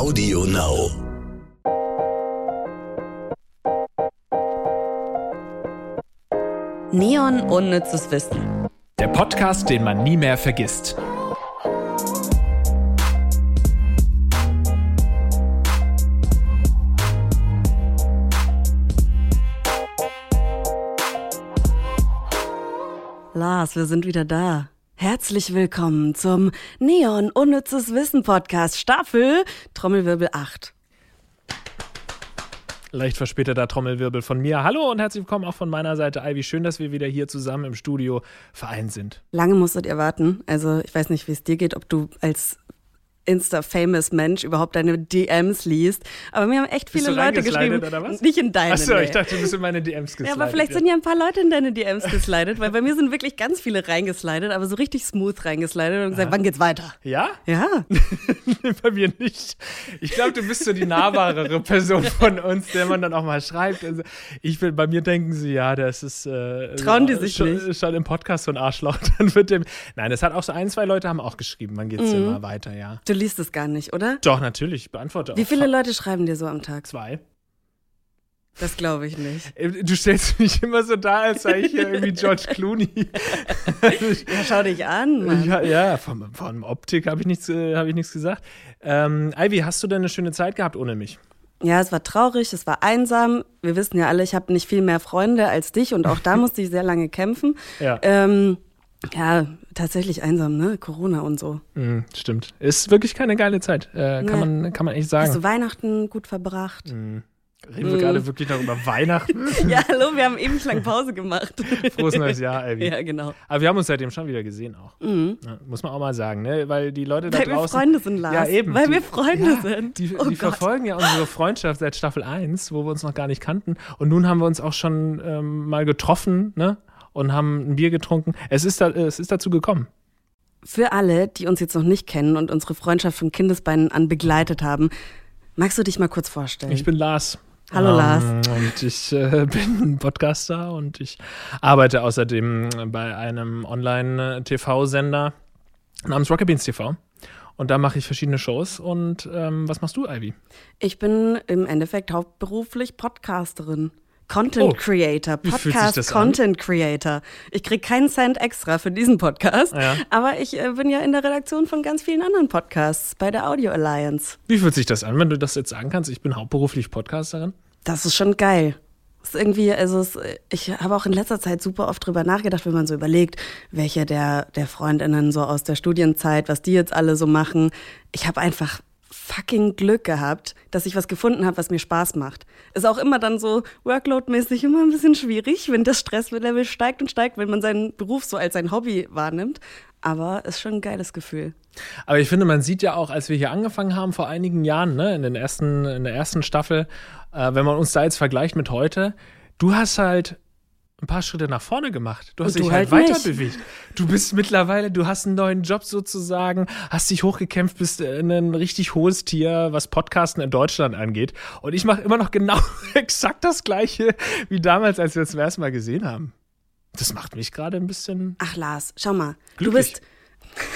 Audio Now. Neon Unnützes Wissen. Der Podcast, den man nie mehr vergisst. Lars, wir sind wieder da. Herzlich willkommen zum Neon Unnützes Wissen Podcast Staffel Trommelwirbel 8. Leicht verspäteter Trommelwirbel von mir. Hallo und herzlich willkommen auch von meiner Seite, Ivy. Schön, dass wir wieder hier zusammen im Studio vereint sind. Lange musstet ihr warten. Also ich weiß nicht, wie es dir geht, ob du als Insta-famous Mensch überhaupt deine DMs liest. Aber mir haben echt viele Leute geschrieben. oder was? Nicht in deine. Achso, nee. ich dachte, du bist in meine DMs geslidet. Ja, aber vielleicht sind ja ein paar Leute in deine DMs geslidet, weil bei mir sind wirklich ganz viele reingeslidet, aber so richtig smooth reingeslidet und gesagt, wann geht's weiter? Ja? Ja. Bei mir nicht. Ich glaube, du bist so die nahbarere Person von uns, der man dann auch mal schreibt. Also ich bin, bei mir denken sie, ja, das ist äh, Trauen die sich schon, nicht? schon im Podcast so ein Arschloch. Dann wird dem. Nein, das hat auch so ein, zwei Leute haben auch geschrieben, wann Mhm. geht's denn mal weiter, ja. Du liest es gar nicht, oder? Doch, natürlich, ich beantworte Wie auch. viele Leute schreiben dir so am Tag? Zwei. Das glaube ich nicht. Äh, Du stellst mich immer so dar, als sei ich hier irgendwie George Clooney. Ja, schau dich an, Mann. ja, ja, von, von Optik habe ich, nichts, äh, hab ich nichts gesagt. Ähm, Ivy, hast du denn eine schöne Zeit gehabt ohne mich? Ja, es war traurig, es war einsam. Wir wissen ja alle, ich habe nicht viel mehr Freunde als dich und auch da musste ich sehr lange kämpfen. Ja. Ähm, ja, tatsächlich einsam, ne? Corona und so. Mhm, stimmt. Ist wirklich keine geile Zeit, äh, kann, Nee. man, kann man echt Hast sagen. du Weihnachten gut verbracht? Mhm. Reden wir gerade wirklich noch über Weihnachten? Ja, hallo, wir haben ewig lang Pause gemacht. Frohes neues Jahr, Ivy. ja, genau. Aber wir haben uns seitdem schon wieder gesehen auch. Mhm. Ja, muss man auch mal sagen, ne? Weil die Leute da Weil wir draußen. Freunde sind, Lars. Ja, eben. Weil die, wir Freunde ja, sind. Die, Oh die verfolgen ja unsere Freundschaft seit Staffel 1, wo wir uns noch gar nicht kannten. Und nun haben wir uns auch schon ähm, mal getroffen, ne? Und haben ein Bier getrunken. Es ist, da, es ist dazu gekommen. Für alle, die uns jetzt noch nicht kennen und unsere Freundschaft von Kindesbeinen an begleitet haben, magst du dich mal kurz vorstellen? Ich bin Lars. Hallo, Lars. Und ich äh, bin Podcaster und ich arbeite außerdem bei einem Online-TV-Sender namens Rocket Beans TV. Und da mache ich verschiedene Shows. Und ähm, was machst du, Ivy? Ich bin im Endeffekt hauptberuflich Podcasterin. Content Oh, Creator, Podcast das an? Content Creator. Ich krieg keinen Cent extra für diesen Podcast, Ja. aber ich äh, bin ja in der Redaktion von ganz vielen anderen Podcasts bei der Audio Alliance. Wie fühlt sich das an, wenn du das jetzt sagen kannst? Ich bin hauptberuflich Podcasterin. Das ist schon geil. Ist irgendwie, also es, ich habe auch in letzter Zeit super oft drüber nachgedacht, wenn man so überlegt, welche der, der Freundinnen so aus der Studienzeit, was die jetzt alle so machen. Ich habe einfach fucking Glück gehabt, dass ich was gefunden habe, was mir Spaß macht. Ist auch immer dann so workloadmäßig immer ein bisschen schwierig, wenn das Stresslevel steigt und steigt, wenn man seinen Beruf so als sein Hobby wahrnimmt. Aber ist schon ein geiles Gefühl. Aber ich finde, man sieht ja auch, als wir hier angefangen haben vor einigen Jahren, ne, in, den ersten, in der ersten Staffel, äh, wenn man uns da jetzt vergleicht mit heute, du hast halt ein paar Schritte nach vorne gemacht. Du hast Und dich du halt, halt weiter nicht. bewegt. Du bist mittlerweile, du hast einen neuen Job sozusagen, hast dich hochgekämpft, bist äh, ein richtig hohes Tier, was Podcasten in Deutschland angeht. Und ich mache immer noch genau exakt das Gleiche wie damals, als wir uns zum ersten Mal gesehen haben. Das macht mich gerade ein bisschen, Ach Lars, schau mal. Glücklich. Du bist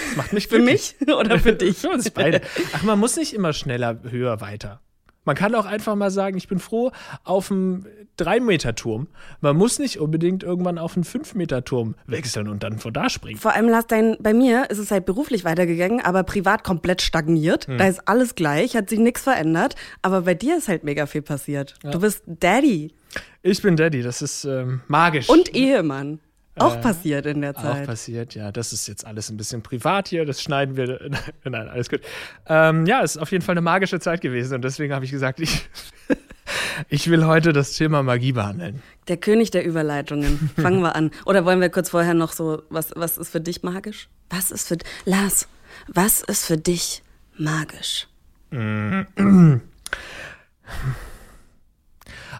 das macht mich für glücklich. mich oder für dich? Für uns beide. Ach, man muss nicht immer schneller, höher, weiter. Man kann auch einfach mal sagen, ich bin froh auf einen 3-Meter-Turm. Man muss nicht unbedingt irgendwann auf einen 5-Meter-Turm wechseln und dann von da springen. Vor allem, Lars, dein, bei mir ist es halt beruflich weitergegangen, aber privat komplett stagniert. Hm. Da ist alles gleich, hat sich nichts verändert. Aber bei dir ist halt mega viel passiert. Du bist Daddy Ich bin Daddy, das ist ähm, magisch. und Ehemann. Auch Äh, passiert in der Auch Zeit. passiert, ja. Das ist jetzt alles ein bisschen privat hier, das schneiden wir. Nein, alles gut. Ähm, ja, es ist auf jeden Fall eine magische Zeit gewesen und deswegen habe ich gesagt, ich, ich will heute das Thema Magie behandeln. Der König der Überleitungen. Fangen wir an. Oder wollen wir kurz vorher noch so, was, was ist für dich magisch? Was ist für, Lars, was ist für dich magisch?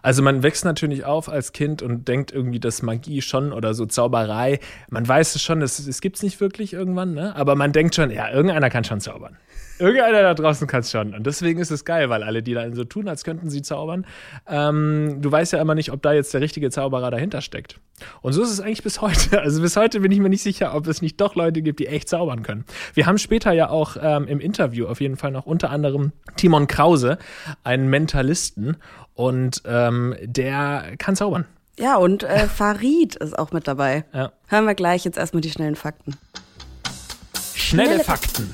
Also man wächst natürlich auf als Kind und denkt irgendwie, dass Magie schon oder so Zauberei, man weiß es schon, es, es gibt es nicht wirklich irgendwann, ne? aber man denkt schon, ja, irgendeiner kann schon zaubern. Irgendeiner da draußen kann es schon. Und deswegen ist es geil, weil alle, die dann so tun, als könnten sie zaubern, ähm, du weißt ja immer nicht, ob da jetzt der richtige Zauberer dahinter steckt. Und so ist es eigentlich bis heute. Also bis heute bin ich mir nicht sicher, ob es nicht doch Leute gibt, die echt zaubern können. Wir haben später ja auch ähm, im Interview auf jeden Fall noch unter anderem Timon Krause, einen Mentalisten. Und ähm, der kann zaubern. Ja, und äh, Farid ist auch mit dabei. Ja. Hören wir gleich jetzt erstmal die schnellen Fakten. Schnelle, Schnelle Fakten.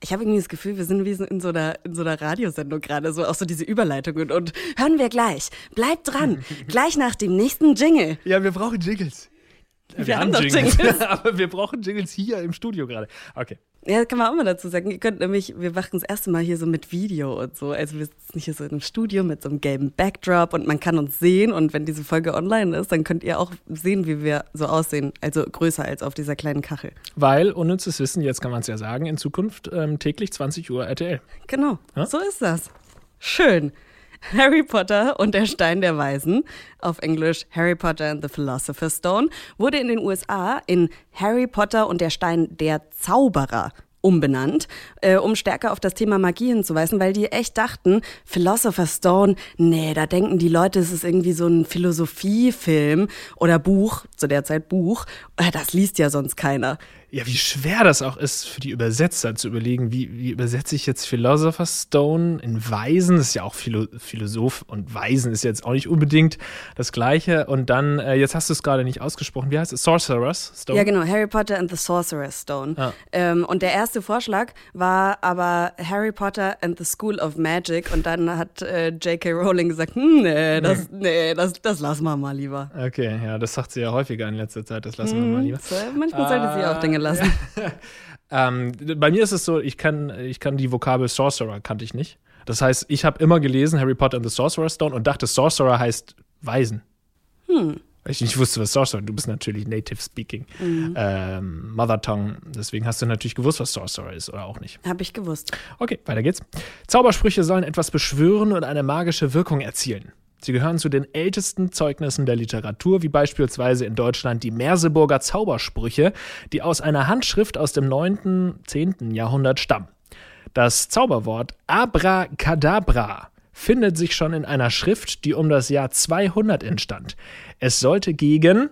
Ich habe irgendwie das Gefühl, wir sind wie so in so einer, in so einer Radiosendung gerade, so auch so diese Überleitungen. Und hören wir gleich. Bleibt dran. gleich nach dem nächsten Jingle. Ja, wir brauchen Jingles. Wir haben doch Jingles. aber wir brauchen Jingles hier im Studio gerade. Okay. Ja, das kann man auch mal dazu sagen. Ihr könnt nämlich, wir machen das erste Mal hier so mit Video und so. Also wir sitzen hier so in einem Studio mit so einem gelben Backdrop und man kann uns sehen. Und wenn diese Folge online ist, dann könnt ihr auch sehen, wie wir so aussehen. Also größer als auf dieser kleinen Kachel. Weil, unnützes Wissen, jetzt kann man es ja sagen, in Zukunft ähm, täglich 20 Uhr RTL. Genau, Ja? so ist das. Schön. Harry Potter und der Stein der Weisen, auf Englisch Harry Potter and the Philosopher's Stone, wurde in den USA in Harry Potter und der Stein der Zauberer umbenannt, äh, um stärker auf das Thema Magie hinzuweisen, weil die echt dachten, Philosopher's Stone, nee, da denken die Leute, es ist irgendwie so ein Philosophiefilm oder Buch, zu der Zeit Buch, äh, das liest ja sonst keiner. Ja, wie schwer das auch ist für die Übersetzer zu überlegen, wie, wie übersetze ich jetzt Philosopher's Stone in Weisen? Das ist ja auch Philo Philosoph und Weisen ist jetzt auch nicht unbedingt das Gleiche. Und dann, äh, jetzt hast du es gerade nicht ausgesprochen, wie heißt es? Sorcerer's Stone? Ja, genau, Harry Potter and the Sorcerer's Stone. Ah. Ähm, und der erste Vorschlag war aber Harry Potter and the School of Magic. Und dann hat äh, J.K. Rowling gesagt, hm, nee, das, nee, das, das lassen wir mal lieber. Okay, ja, das sagt sie ja häufiger in letzter Zeit, das lassen wir mal lieber. So, manchmal sollte sie auch Dinge lassen. Ähm, bei mir ist es so, ich kann, ich kann die Vokabel Sorcerer kannte ich nicht. Das heißt, ich habe immer gelesen Harry Potter and the Sorcerer's Stone und dachte, Sorcerer heißt Weisen. Weil ich nicht wusste, was Sorcerer Du bist natürlich native speaking, ähm, Mother Tongue. Deswegen hast du natürlich gewusst, was Sorcerer ist oder auch nicht. Habe ich gewusst. Okay, weiter geht's. Zaubersprüche sollen etwas beschwören und eine magische Wirkung erzielen. Sie gehören zu den ältesten Zeugnissen der Literatur, wie beispielsweise in Deutschland die Merseburger Zaubersprüche, die aus einer Handschrift aus dem 9., 10. Jahrhundert stammen. Das Zauberwort Abracadabra findet sich schon in einer Schrift, die um das Jahr 200 entstand. Es sollte gegen,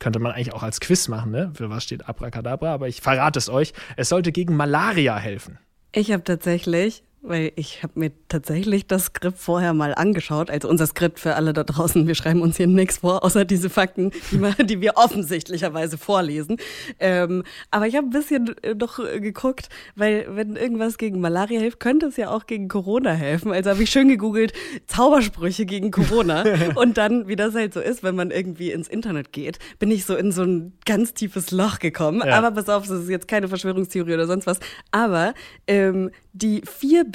könnte man eigentlich auch als Quiz machen, ne? Für was steht Abracadabra, aber ich verrate es euch, es sollte gegen Malaria helfen. Ich habe tatsächlich, weil ich habe mir tatsächlich das Skript vorher mal angeschaut. Also unser Skript für alle da draußen. Wir schreiben uns hier nichts vor, außer diese Fakten, die, wir, die wir offensichtlicherweise vorlesen. Ähm, aber ich habe ein bisschen äh, noch äh, geguckt, weil wenn irgendwas gegen Malaria hilft, könnte es ja auch gegen Corona helfen. Also habe ich schön gegoogelt, Zaubersprüche gegen Corona. Und dann, wie das halt so ist, wenn man irgendwie ins Internet geht, bin ich so in so ein ganz tiefes Loch gekommen. Ja. Aber pass auf, das ist jetzt keine Verschwörungstheorie oder sonst was. Aber ähm, die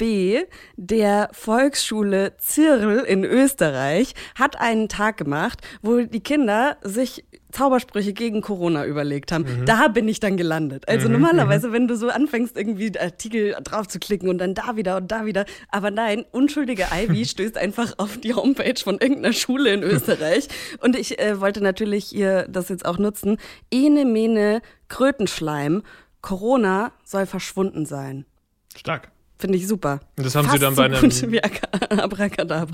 4b der Volksschule Zirl in Österreich hat einen Tag gemacht, wo die Kinder sich Zaubersprüche gegen Corona überlegt haben. Da bin ich dann gelandet. Also normalerweise, wenn du so anfängst, irgendwie Artikel drauf zu klicken und dann da wieder und da wieder. Aber nein, unschuldige Ivy stößt einfach auf die Homepage von irgendeiner Schule in Österreich. Und ich äh, wollte natürlich ihr das jetzt auch nutzen. Ene, mene, Krötenschleim. Corona soll verschwunden sein. Stark. Finde ich super. Und das haben sie Fast dann so bei einem-.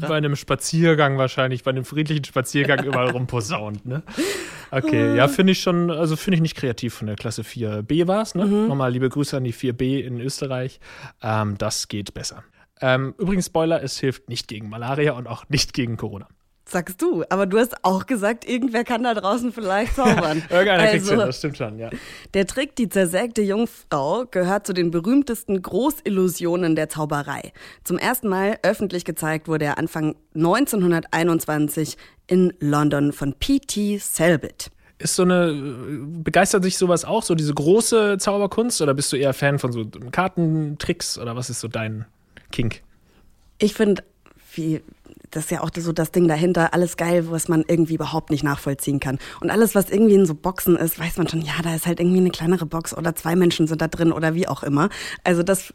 Bei einem Spaziergang wahrscheinlich, bei einem friedlichen Spaziergang überall rumposaunt, ne? Okay, ja, finde ich schon, also finde ich nicht kreativ von der Klasse 4b war es, ne? Nochmal liebe Grüße an die 4b in Österreich. Ähm, das geht besser. Ähm, übrigens, Spoiler, es hilft nicht gegen Malaria und auch nicht gegen Corona. Sagst du. Aber du hast auch gesagt, irgendwer kann da draußen vielleicht zaubern. Irgendeiner kriegt's hin, also, das stimmt schon, ja. der Trick, die zersägte Jungfrau, gehört zu den berühmtesten Großillusionen der Zauberei. Zum ersten Mal öffentlich gezeigt wurde er Anfang 1921 in London von P.T. Selbit. Ist so eine, begeistert sich sowas auch, so diese große Zauberkunst oder bist du eher Fan von so Kartentricks oder was ist so dein Kink? Ich finde, wie das ist ja auch so das Ding dahinter, alles geil, was man irgendwie überhaupt nicht nachvollziehen kann. Und alles, was irgendwie in so Boxen ist, weiß man schon, ja, da ist halt irgendwie eine kleinere Box oder zwei Menschen sind da drin oder wie auch immer. Also das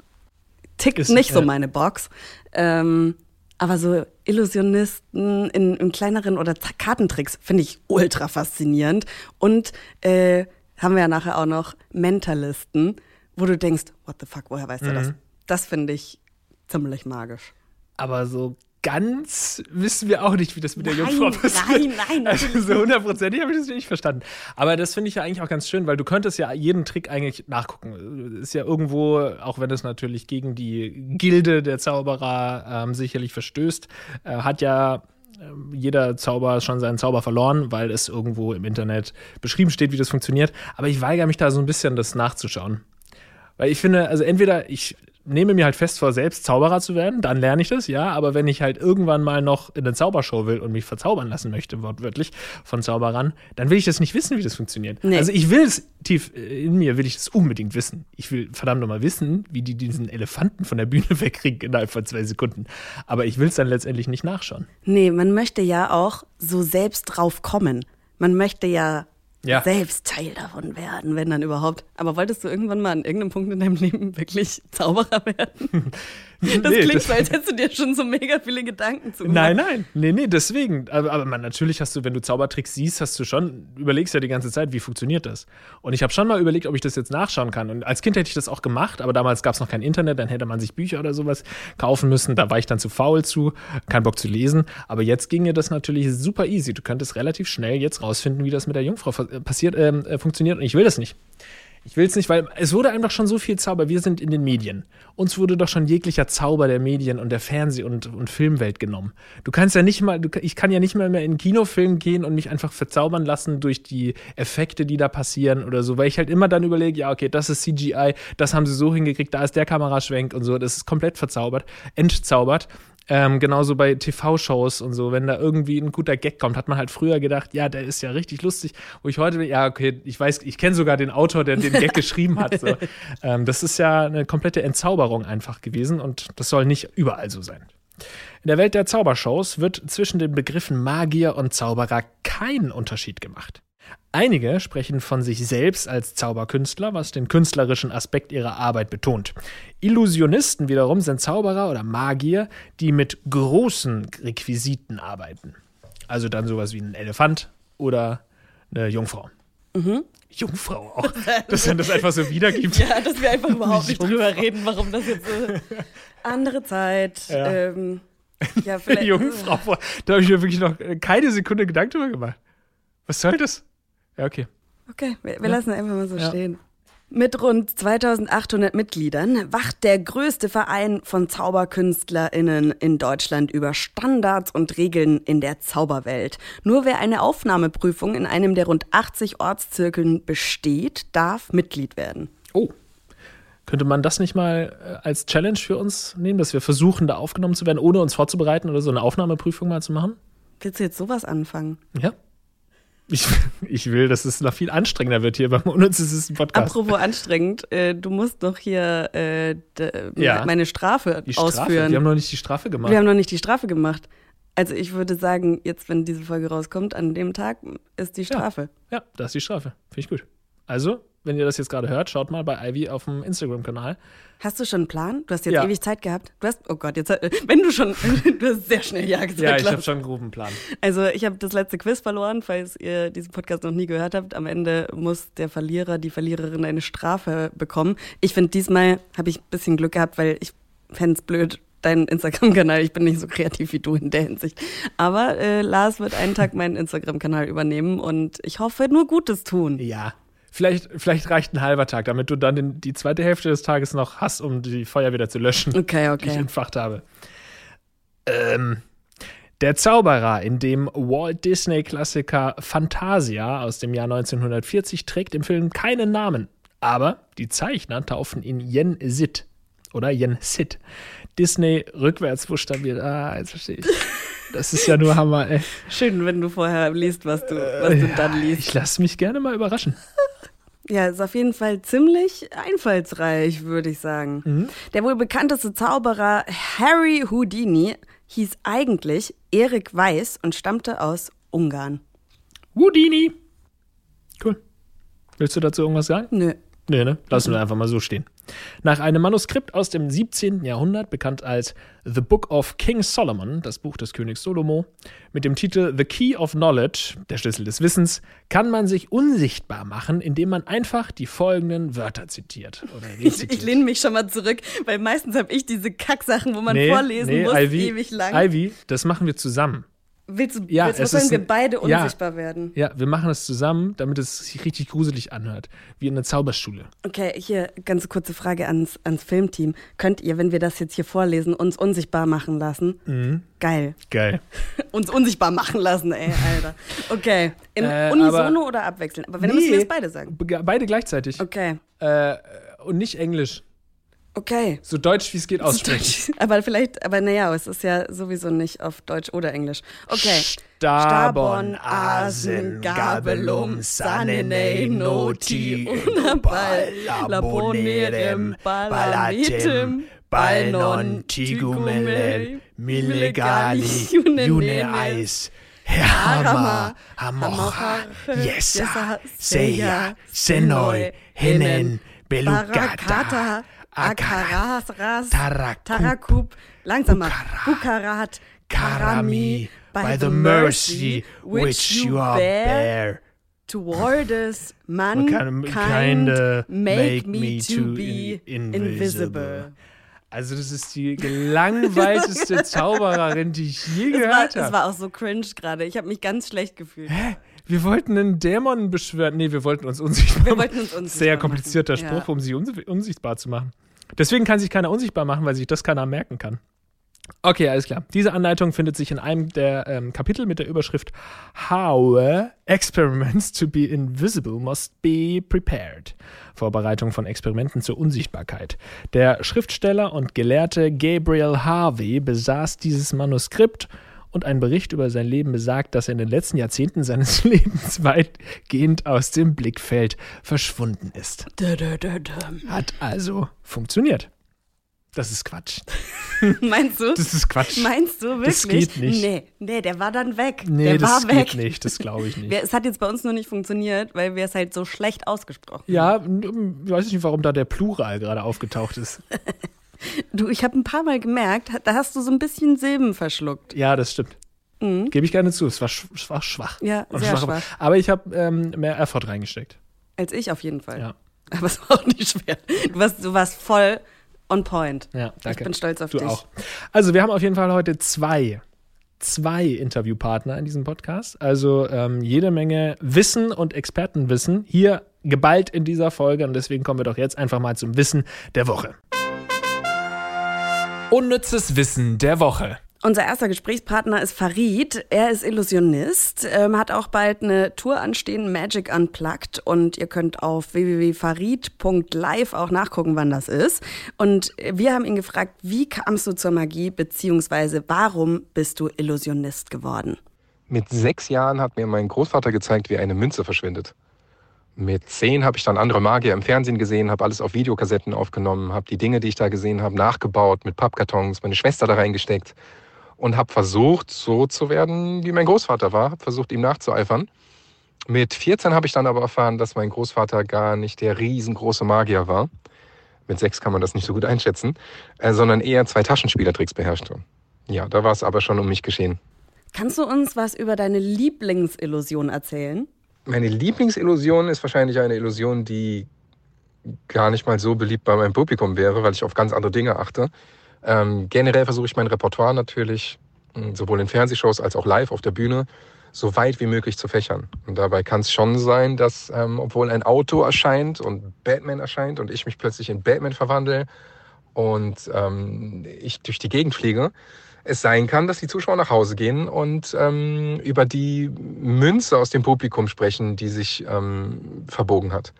tickt Ist- nicht so ja. meine Box. Ähm, aber so Illusionisten in, in kleineren oder Kartentricks finde ich ultra faszinierend. Und äh, haben wir ja nachher auch noch Mentalisten, wo du denkst, what the fuck, woher weißt du das? Mhm. Das finde ich ziemlich magisch. Aber so ganz wissen wir auch nicht, wie das mit der Nein, Jungfrau passiert. nein, nein, Also natürlich so hundertprozentig habe ich das nicht verstanden. Aber das finde ich ja eigentlich auch ganz schön, weil du könntest ja jeden Trick eigentlich nachgucken. Ist ja irgendwo, auch wenn es natürlich gegen die Gilde der Zauberer ähm, sicherlich verstößt, äh, hat ja ähm, jeder Zauber schon seinen Zauber verloren, weil es irgendwo im Internet beschrieben steht, wie das funktioniert. Aber ich weigere mich da so ein bisschen, das nachzuschauen. Weil ich finde, also entweder ich nehme mir halt fest vor, selbst Zauberer zu werden, dann lerne ich das, ja. Aber wenn ich halt irgendwann mal noch in eine Zaubershow will und mich verzaubern lassen möchte, wortwörtlich, von Zauberern, dann will ich das nicht wissen, wie das funktioniert. Nee. Also ich will es tief äh, in mir, will ich das unbedingt wissen. Ich will verdammt nochmal wissen, wie die diesen Elefanten von der Bühne wegkriegen innerhalb von zwei Sekunden. Aber ich will es dann letztendlich nicht nachschauen. Nee, man möchte ja auch so selbst drauf kommen. Man möchte ja, Ja. selbst Teil davon werden, wenn dann überhaupt. Aber wolltest du irgendwann mal an irgendeinem Punkt in deinem Leben wirklich Zauberer werden? Das Nee, klingt das- so, als hättest du dir schon so mega viele Gedanken zu Nein, nein, nee, nee, deswegen. Aber, aber man, natürlich hast du, wenn du Zaubertricks siehst, hast du schon, überlegst ja die ganze Zeit, wie funktioniert das? Und ich habe schon mal überlegt, ob ich das jetzt nachschauen kann. Und als Kind hätte ich das auch gemacht, aber damals gab es noch kein Internet, dann hätte man sich Bücher oder sowas kaufen müssen. Da war ich dann zu faul zu, kein Bock zu lesen. Aber jetzt ginge das natürlich super easy. Du könntest relativ schnell jetzt rausfinden, wie das mit der Jungfrau passiert, ähm, äh, funktioniert. Und ich will das nicht. Ich will es nicht, weil es wurde einfach schon so viel Zauber. Wir sind in den Medien. Uns wurde doch schon jeglicher Zauber der Medien und der Fernseh- und, und Filmwelt genommen. Du kannst ja nicht mal, du, ich kann ja nicht mal mehr in Kinofilm gehen und mich einfach verzaubern lassen durch die Effekte, die da passieren oder so, weil ich halt immer dann überlege, ja, okay, das ist CGI, das haben sie so hingekriegt, da ist der Kameraschwenk und so, das ist komplett verzaubert, entzaubert. Ähm, genauso bei TV-Shows und so, wenn da irgendwie ein guter Gag kommt, hat man halt früher gedacht, ja, der ist ja richtig lustig. Wo ich heute, ja, okay, ich weiß, ich kenne sogar den Autor, der den Gag geschrieben hat. So. Ähm, das ist ja eine komplette Entzauberung einfach gewesen und das soll nicht überall so sein. In der Welt der Zaubershows wird zwischen den Begriffen Magier und Zauberer kein Unterschied gemacht. Einige sprechen von sich selbst als Zauberkünstler, was den künstlerischen Aspekt ihrer Arbeit betont. Illusionisten wiederum sind Zauberer oder Magier, die mit großen Requisiten arbeiten. Also dann sowas wie ein Elefant oder eine Jungfrau. Jungfrau auch. Dass man das einfach so wiedergibt. Ja, dass wir einfach überhaupt nicht drüber reden, warum das jetzt so. Andere Zeit. Ja. Ähm, ja, vielleicht. Jungfrau. Da habe ich mir wirklich noch keine Sekunde Gedanken drüber gemacht. Was soll das? Ja, okay. Okay, wir, wir lassen einfach mal so Ja. stehen. Mit rund 2800 Mitgliedern wacht der größte Verein von ZauberkünstlerInnen in Deutschland über Standards und Regeln in der Zauberwelt. Nur wer eine Aufnahmeprüfung in einem der rund 80 Ortszirkeln besteht, darf Mitglied werden. Oh. Könnte man das nicht mal äh, als Challenge für uns nehmen, dass wir versuchen, da aufgenommen zu werden, ohne uns vorzubereiten oder so eine Aufnahmeprüfung mal zu machen? Willst du jetzt sowas anfangen? Ja. Ich, ich will, dass es noch viel anstrengender wird hier beim Unnützes Podcast. Apropos anstrengend, äh, du musst doch hier äh, d- Ja. meine Strafe, die Strafe. ausführen. Wir haben noch nicht die Strafe gemacht. Wir haben noch nicht die Strafe gemacht. Also ich würde sagen, jetzt, wenn diese Folge rauskommt, an dem Tag ist die Strafe. ja, das ist die Strafe. Finde ich gut. Also, wenn ihr das jetzt gerade hört, schaut mal bei Ivy auf dem Instagram-Kanal. Hast du schon einen Plan? Du hast jetzt Ja. ewig Zeit gehabt. Du hast, oh Gott, jetzt, wenn du schon, du hast sehr schnell Ja gesagt. Ja, ich habe schon einen groben Plan. Also ich habe das letzte Quiz verloren, falls ihr diesen Podcast noch nie gehört habt. Am Ende muss der Verlierer, die Verliererin eine Strafe bekommen. Ich finde, diesmal habe ich ein bisschen Glück gehabt, weil ich fände es blöd, deinen Instagram-Kanal, ich bin nicht so kreativ wie du in der Hinsicht. Aber äh, Lars wird einen Tag meinen Instagram-Kanal übernehmen und ich hoffe, nur Gutes tun. Ja. Vielleicht, vielleicht reicht ein halber Tag, damit du dann den, die zweite Hälfte des Tages noch hast, um die Feuer wieder zu löschen. Okay, die ich okay. entfacht habe. Ähm, der Zauberer in dem Walt Disney-Klassiker Fantasia aus dem Jahr 1940 trägt im Film keinen Namen. Aber die Zeichner taufen ihn Yen Sid oder Yen Sid. Disney rückwärts buchstabiert. Ah, jetzt verstehe ich. Das ist ja nur Hammer, ey. Schön, wenn du vorher liest, was du, was du dann liest. Ich lasse mich gerne mal überraschen. Ja, ist auf jeden Fall ziemlich einfallsreich, würde ich sagen. Mhm. Der wohl bekannteste Zauberer Harry Houdini hieß eigentlich Erik Weiß und stammte aus Ungarn. Houdini. Cool. Willst du dazu irgendwas sagen? Nö. Nee, ne? Lassen wir einfach mal so stehen. Nach einem Manuskript aus dem 17. Jahrhundert, bekannt als The Book of King Solomon, das Buch des Königs Solomo, mit dem Titel The Key of Knowledge, der Schlüssel des Wissens, kann man sich unsichtbar machen, indem man einfach die folgenden Wörter zitiert. Ich, ich lehne mich schon mal zurück, weil meistens habe ich diese Kacksachen, wo man nee, vorlesen nee, muss, Ivy, ewig lang. Ivy, das machen wir zusammen. Willst du, ja, willst, was sollen wir beide unsichtbar ja, werden? Ja, wir machen es zusammen, damit es sich richtig gruselig anhört. Wie in einer Zauberschule. Okay, hier ganz kurze Frage ans, ans Filmteam. Könnt ihr, wenn wir das jetzt hier vorlesen, uns unsichtbar machen lassen? Mhm. Geil. Geil. uns unsichtbar machen lassen, ey, Alter. Okay. Im äh, Unisono oder abwechseln? Aber wenn nee, müssen wir jetzt beide sagen. Beide gleichzeitig. Okay. Äh, und nicht Englisch. Okay. So deutsch wie es geht aussprechen. aber vielleicht, aber naja, es ist ja sowieso nicht auf Deutsch oder Englisch. Okay. Stabon, Asen, Gabelum, Sanene, Noti, Unabal, Labonerem, Balatem, Balnon, Tigumele, Millegali, Juneis, Herama, Hamocha, Yesa, Seya, Senoi, Henen, Belugata, Akaras, Tarakub, langsamer, Bukarat, Karami, by the mercy which you are bare. Toward us, mankind, make me to be invisible. Also das ist die gelangweilteste Zaubererin, die ich je gehört habe. Das war auch so cringe gerade. Ich habe mich ganz schlecht gefühlt. Hä? Wir wollten einen Dämon beschwören. Nee, wir wollten uns unsichtbar machen. Wir wollten uns unsichtbar Sehr komplizierter machen. Spruch, ja. um sie unsichtbar zu machen. Deswegen kann sich keiner unsichtbar machen, weil sich das keiner merken kann. Okay, alles klar. Diese Anleitung findet sich in einem der ähm, Kapitel mit der Überschrift How Experiments to be invisible must be prepared. Vorbereitung von Experimenten zur Unsichtbarkeit. Der Schriftsteller und Gelehrte Gabriel Harvey besaß dieses Manuskript und ein Bericht über sein Leben besagt, dass er in den letzten Jahrzehnten seines Lebens weitgehend aus dem Blickfeld verschwunden ist. Hat also funktioniert. Das ist Quatsch. Meinst du? Das ist Quatsch. Meinst du wirklich? Das geht nicht. Nee, nee der war dann weg. Nee, der das war weg. geht nicht. Das glaube ich nicht. Es hat jetzt bei uns nur nicht funktioniert, weil wir es halt so schlecht ausgesprochen haben. Ja, ich weiß nicht, warum da der Plural gerade aufgetaucht ist. Du, ich habe ein paar Mal gemerkt, da hast du so ein bisschen Silben verschluckt. Ja, das stimmt. Mhm. Gebe ich gerne zu. Es war, es war schwach. Ja, sehr schwach. schwach. Aber ich habe ähm, mehr Effort reingesteckt. Als ich auf jeden Fall. Ja. Aber es war auch nicht schwer. Du warst, du warst voll on point. Ja, danke. Ich bin stolz auf du dich. auch. Also, wir haben auf jeden Fall heute zwei, zwei Interviewpartner in diesem Podcast. Also ähm, jede Menge Wissen und Expertenwissen hier geballt in dieser Folge. Und deswegen kommen wir doch jetzt einfach mal zum Wissen der Woche. Unnützes Wissen der Woche. Unser erster Gesprächspartner ist Farid. Er ist Illusionist, ähm, hat auch bald eine Tour anstehen, Magic Unplugged. Und ihr könnt auf www.farid.live auch nachgucken, wann das ist. Und wir haben ihn gefragt, wie kamst du zur Magie, beziehungsweise warum bist du Illusionist geworden? Mit sechs Jahren hat mir mein Großvater gezeigt, wie eine Münze verschwindet. Mit zehn habe ich dann andere Magier im Fernsehen gesehen, habe alles auf Videokassetten aufgenommen, habe die Dinge, die ich da gesehen habe, nachgebaut, mit Pappkartons, meine Schwester da reingesteckt und habe versucht, so zu werden, wie mein Großvater war, habe versucht, ihm nachzueifern. Mit 14 habe ich dann aber erfahren, dass mein Großvater gar nicht der riesengroße Magier war. Mit sechs kann man das nicht so gut einschätzen, äh, sondern eher zwei Taschenspielertricks beherrschte. Ja, da war es aber schon um mich geschehen. Kannst du uns was über deine Lieblingsillusion erzählen? Meine Lieblingsillusion ist wahrscheinlich eine Illusion, die gar nicht mal so beliebt bei meinem Publikum wäre, weil ich auf ganz andere Dinge achte. Ähm, generell versuche ich mein Repertoire natürlich, hm, sowohl in Fernsehshows als auch live auf der Bühne, so weit wie möglich zu fächern. Und dabei kann es schon sein, dass, ähm, obwohl ein Auto erscheint und Batman erscheint und ich mich plötzlich in Batman verwandle und ähm, ich durch die Gegend fliege, es sein kann, dass die Zuschauer nach Hause gehen und ähm, über die Münze aus dem Publikum sprechen, die sich ähm, verbogen hat.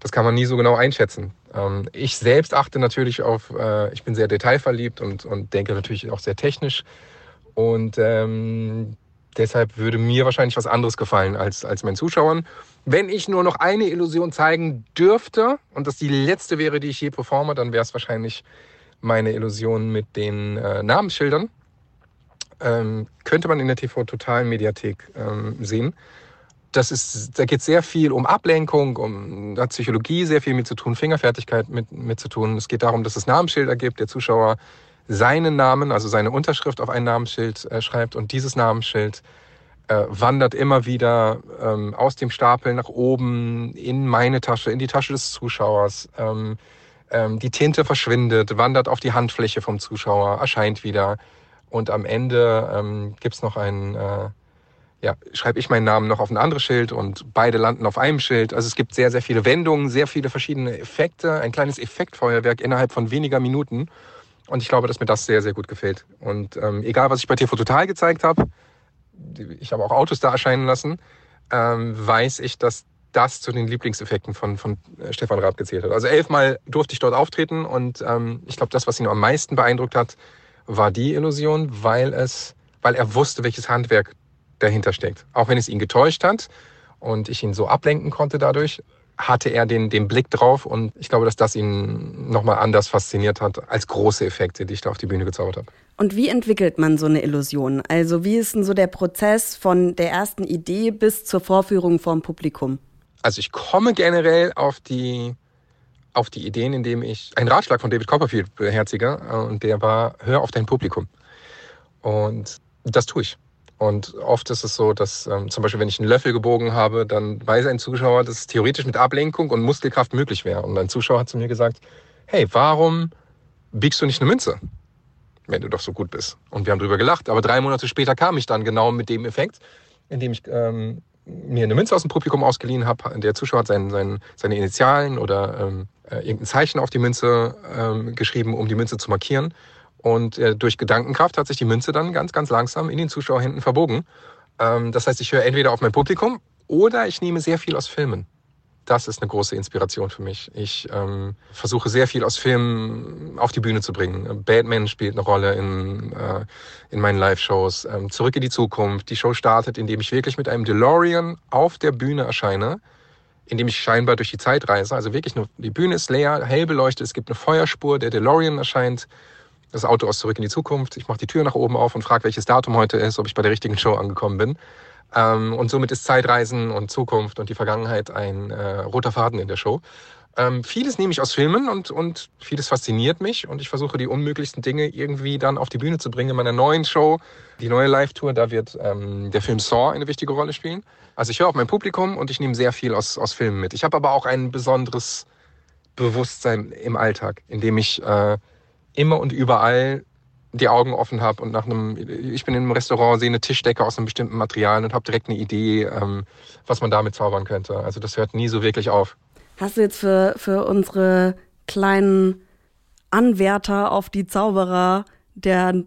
Das kann man nie so genau einschätzen. Ähm, ich selbst achte natürlich auf, äh, ich bin sehr detailverliebt und, und denke natürlich auch sehr technisch. Und ähm, deshalb würde mir wahrscheinlich was anderes gefallen als, als meinen Zuschauern. Wenn ich nur noch eine Illusion zeigen dürfte und das die letzte wäre, die ich je performe, dann wäre es wahrscheinlich meine Illusion mit den äh, Namensschildern. Ähm, könnte man in der TV-Total-Mediathek ähm, sehen. das ist, da geht sehr viel um Ablenkung, um hat Psychologie sehr viel mit zu tun, Fingerfertigkeit mit, mit zu tun. Es geht darum, dass es Namensschilder gibt, der Zuschauer seinen Namen, also seine Unterschrift auf ein Namensschild äh, schreibt und dieses Namensschild äh, wandert immer wieder ähm, aus dem Stapel nach oben in meine Tasche, in die Tasche des Zuschauers. Ähm, ähm, die Tinte verschwindet, wandert auf die Handfläche vom Zuschauer, erscheint wieder und am Ende ähm, gibt noch ein, äh, ja, schreibe ich meinen Namen noch auf ein anderes Schild und beide landen auf einem Schild. Also es gibt sehr, sehr viele Wendungen, sehr viele verschiedene Effekte, ein kleines Effektfeuerwerk innerhalb von weniger Minuten. Und ich glaube, dass mir das sehr, sehr gut gefällt. Und ähm, egal, was ich bei TV Total gezeigt habe, ich habe auch Autos da erscheinen lassen, ähm, weiß ich, dass das zu den Lieblingseffekten von, von äh, Stefan Raab gezählt hat. Also elfmal durfte ich dort auftreten und ähm, ich glaube, das, was ihn am meisten beeindruckt hat, war die Illusion, weil es, weil er wusste, welches Handwerk dahinter steckt. Auch wenn es ihn getäuscht hat und ich ihn so ablenken konnte dadurch, hatte er den, den Blick drauf und ich glaube, dass das ihn nochmal anders fasziniert hat als große Effekte, die ich da auf die Bühne gezaubert habe. Und wie entwickelt man so eine Illusion? Also wie ist denn so der Prozess von der ersten Idee bis zur Vorführung vorm Publikum? Also ich komme generell auf die, auf die Ideen, indem ich einen Ratschlag von David Copperfield beherzige und der war, hör auf dein Publikum. Und das tue ich. Und oft ist es so, dass ähm, zum Beispiel, wenn ich einen Löffel gebogen habe, dann weiß ein Zuschauer, dass es theoretisch mit Ablenkung und Muskelkraft möglich wäre. Und ein Zuschauer hat zu mir gesagt, hey, warum biegst du nicht eine Münze? Wenn du doch so gut bist. Und wir haben drüber gelacht. Aber drei Monate später kam ich dann genau mit dem Effekt, indem ich ähm, mir eine Münze aus dem Publikum ausgeliehen habe. Der Zuschauer hat sein, sein, seine Initialen oder ähm, äh, irgendein Zeichen auf die Münze ähm, geschrieben, um die Münze zu markieren. Und äh, durch Gedankenkraft hat sich die Münze dann ganz, ganz langsam in den Zuschauerhänden verbogen. Ähm, das heißt, ich höre entweder auf mein Publikum oder ich nehme sehr viel aus Filmen. Das ist eine große Inspiration für mich. Ich ähm, versuche sehr viel aus Filmen auf die Bühne zu bringen. Batman spielt eine Rolle in, äh, in meinen Live-Shows. Ähm, Zurück in die Zukunft. Die Show startet, indem ich wirklich mit einem DeLorean auf der Bühne erscheine, indem ich scheinbar durch die Zeit reise. Also wirklich nur, die Bühne ist leer, hell beleuchtet, es gibt eine Feuerspur, der DeLorean erscheint das Auto aus Zurück in die Zukunft. Ich mache die Tür nach oben auf und frage, welches Datum heute ist, ob ich bei der richtigen Show angekommen bin. Ähm, und somit ist Zeitreisen und Zukunft und die Vergangenheit ein äh, roter Faden in der Show. Ähm, vieles nehme ich aus Filmen und, und vieles fasziniert mich und ich versuche die unmöglichsten Dinge irgendwie dann auf die Bühne zu bringen in meiner neuen Show. Die neue Live-Tour, da wird ähm, der Film Saw eine wichtige Rolle spielen. Also ich höre auf mein Publikum und ich nehme sehr viel aus, aus Filmen mit. Ich habe aber auch ein besonderes Bewusstsein im Alltag, in dem ich äh, immer und überall die Augen offen habe und nach einem, ich bin in einem Restaurant, sehe eine Tischdecke aus einem bestimmten Material und habe direkt eine Idee, ähm, was man damit zaubern könnte. Also das hört nie so wirklich auf. Hast du jetzt für, für unsere kleinen Anwärter auf die Zauberer der,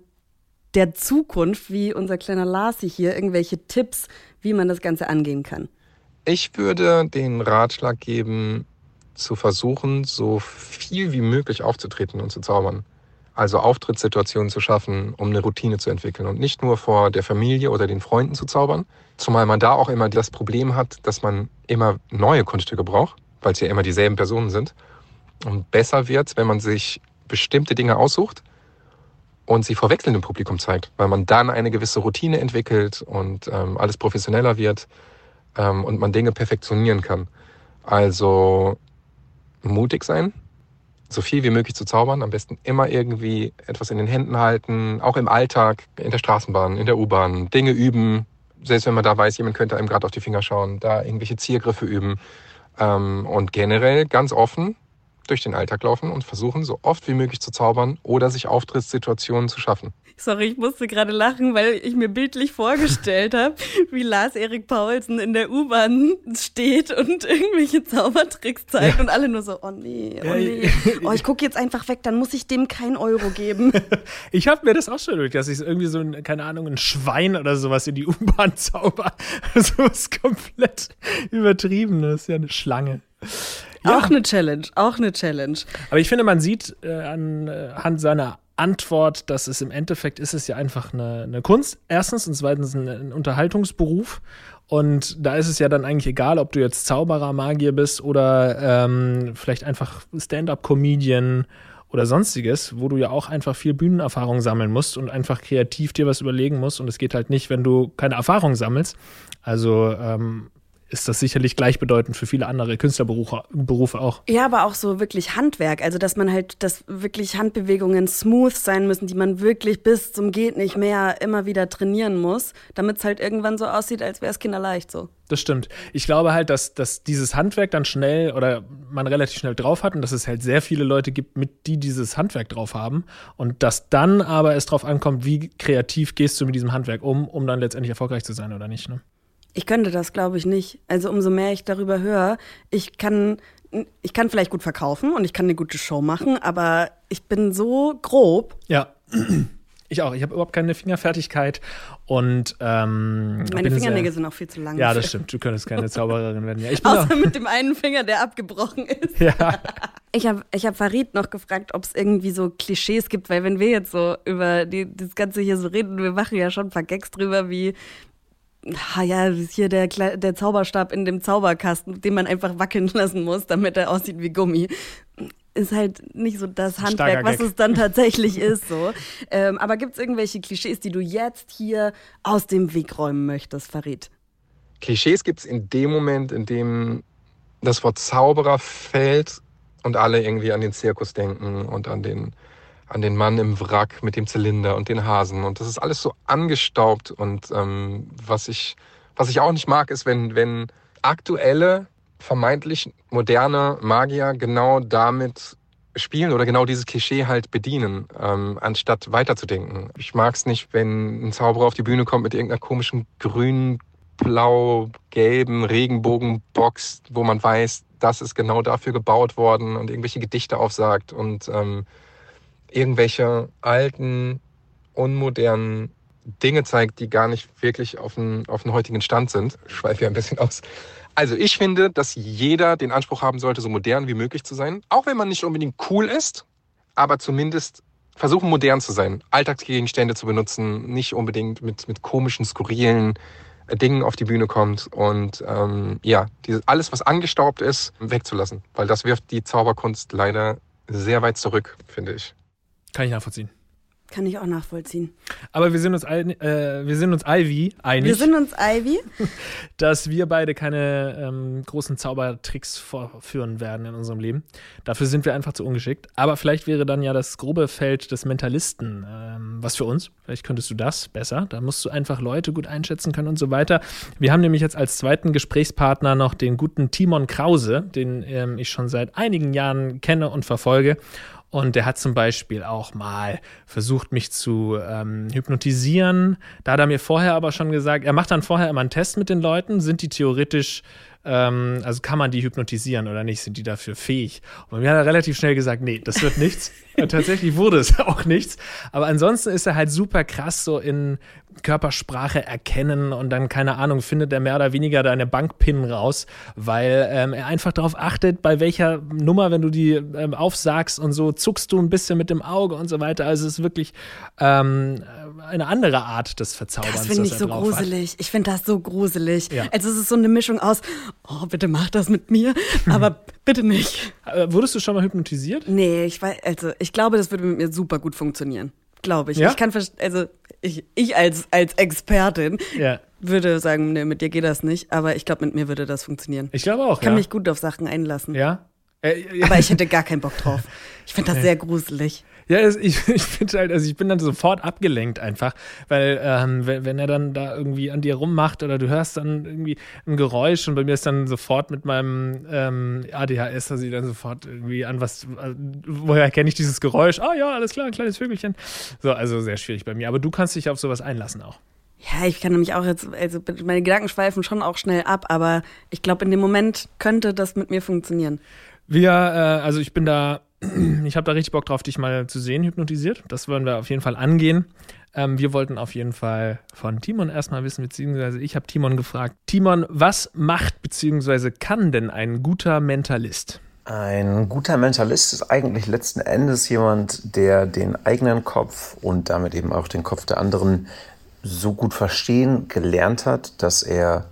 der Zukunft, wie unser kleiner Larsi hier, irgendwelche Tipps, wie man das Ganze angehen kann? Ich würde den Ratschlag geben, zu versuchen, so viel wie möglich aufzutreten und zu zaubern also Auftrittssituationen zu schaffen, um eine Routine zu entwickeln und nicht nur vor der Familie oder den Freunden zu zaubern, zumal man da auch immer das Problem hat, dass man immer neue Kunststücke braucht, weil es ja immer dieselben Personen sind. Und besser wird, wenn man sich bestimmte Dinge aussucht und sie vor wechselndem Publikum zeigt, weil man dann eine gewisse Routine entwickelt und ähm, alles professioneller wird ähm, und man Dinge perfektionieren kann. Also mutig sein, so viel wie möglich zu zaubern. Am besten immer irgendwie etwas in den Händen halten, auch im Alltag, in der Straßenbahn, in der U-Bahn, Dinge üben. Selbst wenn man da weiß, jemand könnte einem gerade auf die Finger schauen, da irgendwelche Ziergriffe üben. Ähm, und generell ganz offen durch den Alltag laufen und versuchen, so oft wie möglich zu zaubern oder sich Auftrittssituationen zu schaffen. Sorry, ich musste gerade lachen, weil ich mir bildlich vorgestellt habe, wie Lars Erik Paulsen in der U-Bahn steht und irgendwelche Zaubertricks zeigt ja. und alle nur so, oh nee, oh nee. Oh, ich gucke jetzt einfach weg, dann muss ich dem kein Euro geben. ich habe mir das auch schon durch, dass ich irgendwie so, ein, keine Ahnung, ein Schwein oder sowas in die U-Bahn zauber. so was komplett übertriebenes, ja eine Schlange. Ja. Auch eine Challenge, auch eine Challenge. Aber ich finde, man sieht äh, anhand äh, seiner Antwort, dass es im Endeffekt ist es ja einfach eine, eine Kunst, erstens, und zweitens ein, ein, Unterhaltungsberuf. Und da ist es ja dann eigentlich egal, ob du jetzt Zauberer, Magier bist oder ähm, vielleicht einfach Stand-up-Comedian oder sonstiges, wo du ja auch einfach viel Bühnenerfahrung sammeln musst und einfach kreativ dir was überlegen musst. Und es geht halt nicht, wenn du keine Erfahrung sammelst. Also ähm, ist das sicherlich gleichbedeutend für viele andere Künstlerberufe Berufe auch. Ja, aber auch so wirklich Handwerk. Also, dass man halt, dass wirklich Handbewegungen smooth sein müssen, die man wirklich bis zum Geht nicht mehr immer wieder trainieren muss, damit es halt irgendwann so aussieht, als wäre es kinderleicht so. Das stimmt. Ich glaube halt, dass, dass dieses Handwerk dann schnell oder man relativ schnell drauf hat und dass es halt sehr viele Leute gibt, mit die dieses Handwerk drauf haben und dass dann aber es drauf ankommt, wie kreativ gehst du mit diesem Handwerk um, um dann letztendlich erfolgreich zu sein oder nicht. Ne? Ich könnte das, glaube ich, nicht. Also umso mehr ich darüber höre, ich kann, ich kann vielleicht gut verkaufen und ich kann eine gute Show machen, aber ich bin so grob. Ja. Ich auch. Ich habe überhaupt keine Fingerfertigkeit und ähm, meine Fingernägel sind auch viel zu lang. Ja, das stimmt. Du könntest keine Zaubererin werden. Ja, Außer mit dem einen Finger, der abgebrochen ist. Ja. Ich habe ich hab Farid noch gefragt, ob es irgendwie so Klischees gibt, weil wenn wir jetzt so über die, das Ganze hier so reden, wir machen ja schon ein paar Gags drüber, wie ah ja, hier der, der Zauberstab in dem Zauberkasten, den man einfach wackeln lassen muss, damit er aussieht wie Gummi. Ist halt nicht so das Handwerk, was es dann tatsächlich ist. So. Ähm, aber gibt es irgendwelche Klischees, die du jetzt hier aus dem Weg räumen möchtest, Farid? Klischees gibt es in dem Moment, in dem das Wort Zauberer fällt und alle irgendwie an den Zirkus denken und an den an den Mann im Wrack mit dem Zylinder und den Hasen. Und das ist alles so angestaubt. Und ähm, was, ich, was ich auch nicht mag, ist, wenn, wenn aktuelle, vermeintlich moderne Magier genau damit spielen oder genau dieses Klischee halt bedienen, ähm, anstatt weiterzudenken. Ich mag es nicht, wenn ein Zauberer auf die Bühne kommt mit irgendeiner komischen grünen, blau, gelben Regenbogenbox, wo man weiß, das ist genau dafür gebaut worden und irgendwelche Gedichte aufsagt und ähm, irgendwelche alten, unmodernen Dinge zeigt, die gar nicht wirklich auf den, auf den heutigen Stand sind. Ich schweife ja ein bisschen aus. Also ich finde, dass jeder den Anspruch haben sollte, so modern wie möglich zu sein. Auch wenn man nicht unbedingt cool ist, aber zumindest versuchen modern zu sein. Alltagsgegenstände zu benutzen, nicht unbedingt mit, mit komischen, skurrilen äh, Dingen auf die Bühne kommt. Und ähm, ja, dieses, alles, was angestaubt ist, wegzulassen. Weil das wirft die Zauberkunst leider sehr weit zurück, finde ich. Kann ich nachvollziehen. Kann ich auch nachvollziehen. Aber wir sind uns, äh, wir sind uns Ivy einig. Wir sind uns Ivy. dass wir beide keine ähm, großen Zaubertricks vorführen werden in unserem Leben. Dafür sind wir einfach zu ungeschickt. Aber vielleicht wäre dann ja das grobe Feld des Mentalisten ähm, was für uns. Vielleicht könntest du das besser. Da musst du einfach Leute gut einschätzen können und so weiter. Wir haben nämlich jetzt als zweiten Gesprächspartner noch den guten Timon Krause, den ähm, ich schon seit einigen Jahren kenne und verfolge. Und der hat zum Beispiel auch mal versucht, mich zu ähm, hypnotisieren. Da hat er mir vorher aber schon gesagt, er macht dann vorher immer einen Test mit den Leuten, sind die theoretisch ähm, also kann man die hypnotisieren oder nicht? Sind die dafür fähig? Und mir hat er relativ schnell gesagt, nee, das wird nichts. Und tatsächlich wurde es auch nichts. Aber ansonsten ist er halt super krass so in Körpersprache erkennen und dann, keine Ahnung, findet er mehr oder weniger deine Bankpin raus, weil ähm, er einfach darauf achtet, bei welcher Nummer, wenn du die ähm, aufsagst und so, zuckst du ein bisschen mit dem Auge und so weiter. Also es ist wirklich ähm, eine andere Art des Verzauberns. Das finde ich so gruselig. Hat. Ich finde das so gruselig. Ja. Also es ist so eine Mischung aus, oh, bitte mach das mit mir, aber bitte nicht. Äh, wurdest du schon mal hypnotisiert? Nee, ich weiß, also ich glaube, das würde mit mir super gut funktionieren. Glaube ich. Ja? Ich kann, also ich, ich als, als Expertin ja. würde sagen, nee, mit dir geht das nicht, aber ich glaube, mit mir würde das funktionieren. Ich glaube auch. Ich kann ja. mich gut auf Sachen einlassen. Ja. Äh, aber ich hätte gar keinen Bock drauf. Ich finde das sehr gruselig. Ja, ich, ich finde halt, also ich bin dann sofort abgelenkt einfach, weil ähm, wenn, wenn er dann da irgendwie an dir rummacht oder du hörst dann irgendwie ein Geräusch und bei mir ist dann sofort mit meinem ähm, ADHS, dass ich dann sofort irgendwie an was, äh, woher erkenne ich dieses Geräusch? Ah ja, alles klar, ein kleines Vögelchen. So, also sehr schwierig bei mir. Aber du kannst dich auf sowas einlassen auch. Ja, ich kann nämlich auch jetzt, also meine Gedanken schweifen schon auch schnell ab, aber ich glaube, in dem Moment könnte das mit mir funktionieren. Wir, äh, also ich bin da ich habe da richtig Bock drauf, dich mal zu sehen, hypnotisiert. Das wollen wir auf jeden Fall angehen. Ähm, wir wollten auf jeden Fall von Timon erstmal wissen, beziehungsweise ich habe Timon gefragt. Timon, was macht beziehungsweise kann denn ein guter Mentalist? Ein guter Mentalist ist eigentlich letzten Endes jemand, der den eigenen Kopf und damit eben auch den Kopf der anderen so gut verstehen gelernt hat, dass er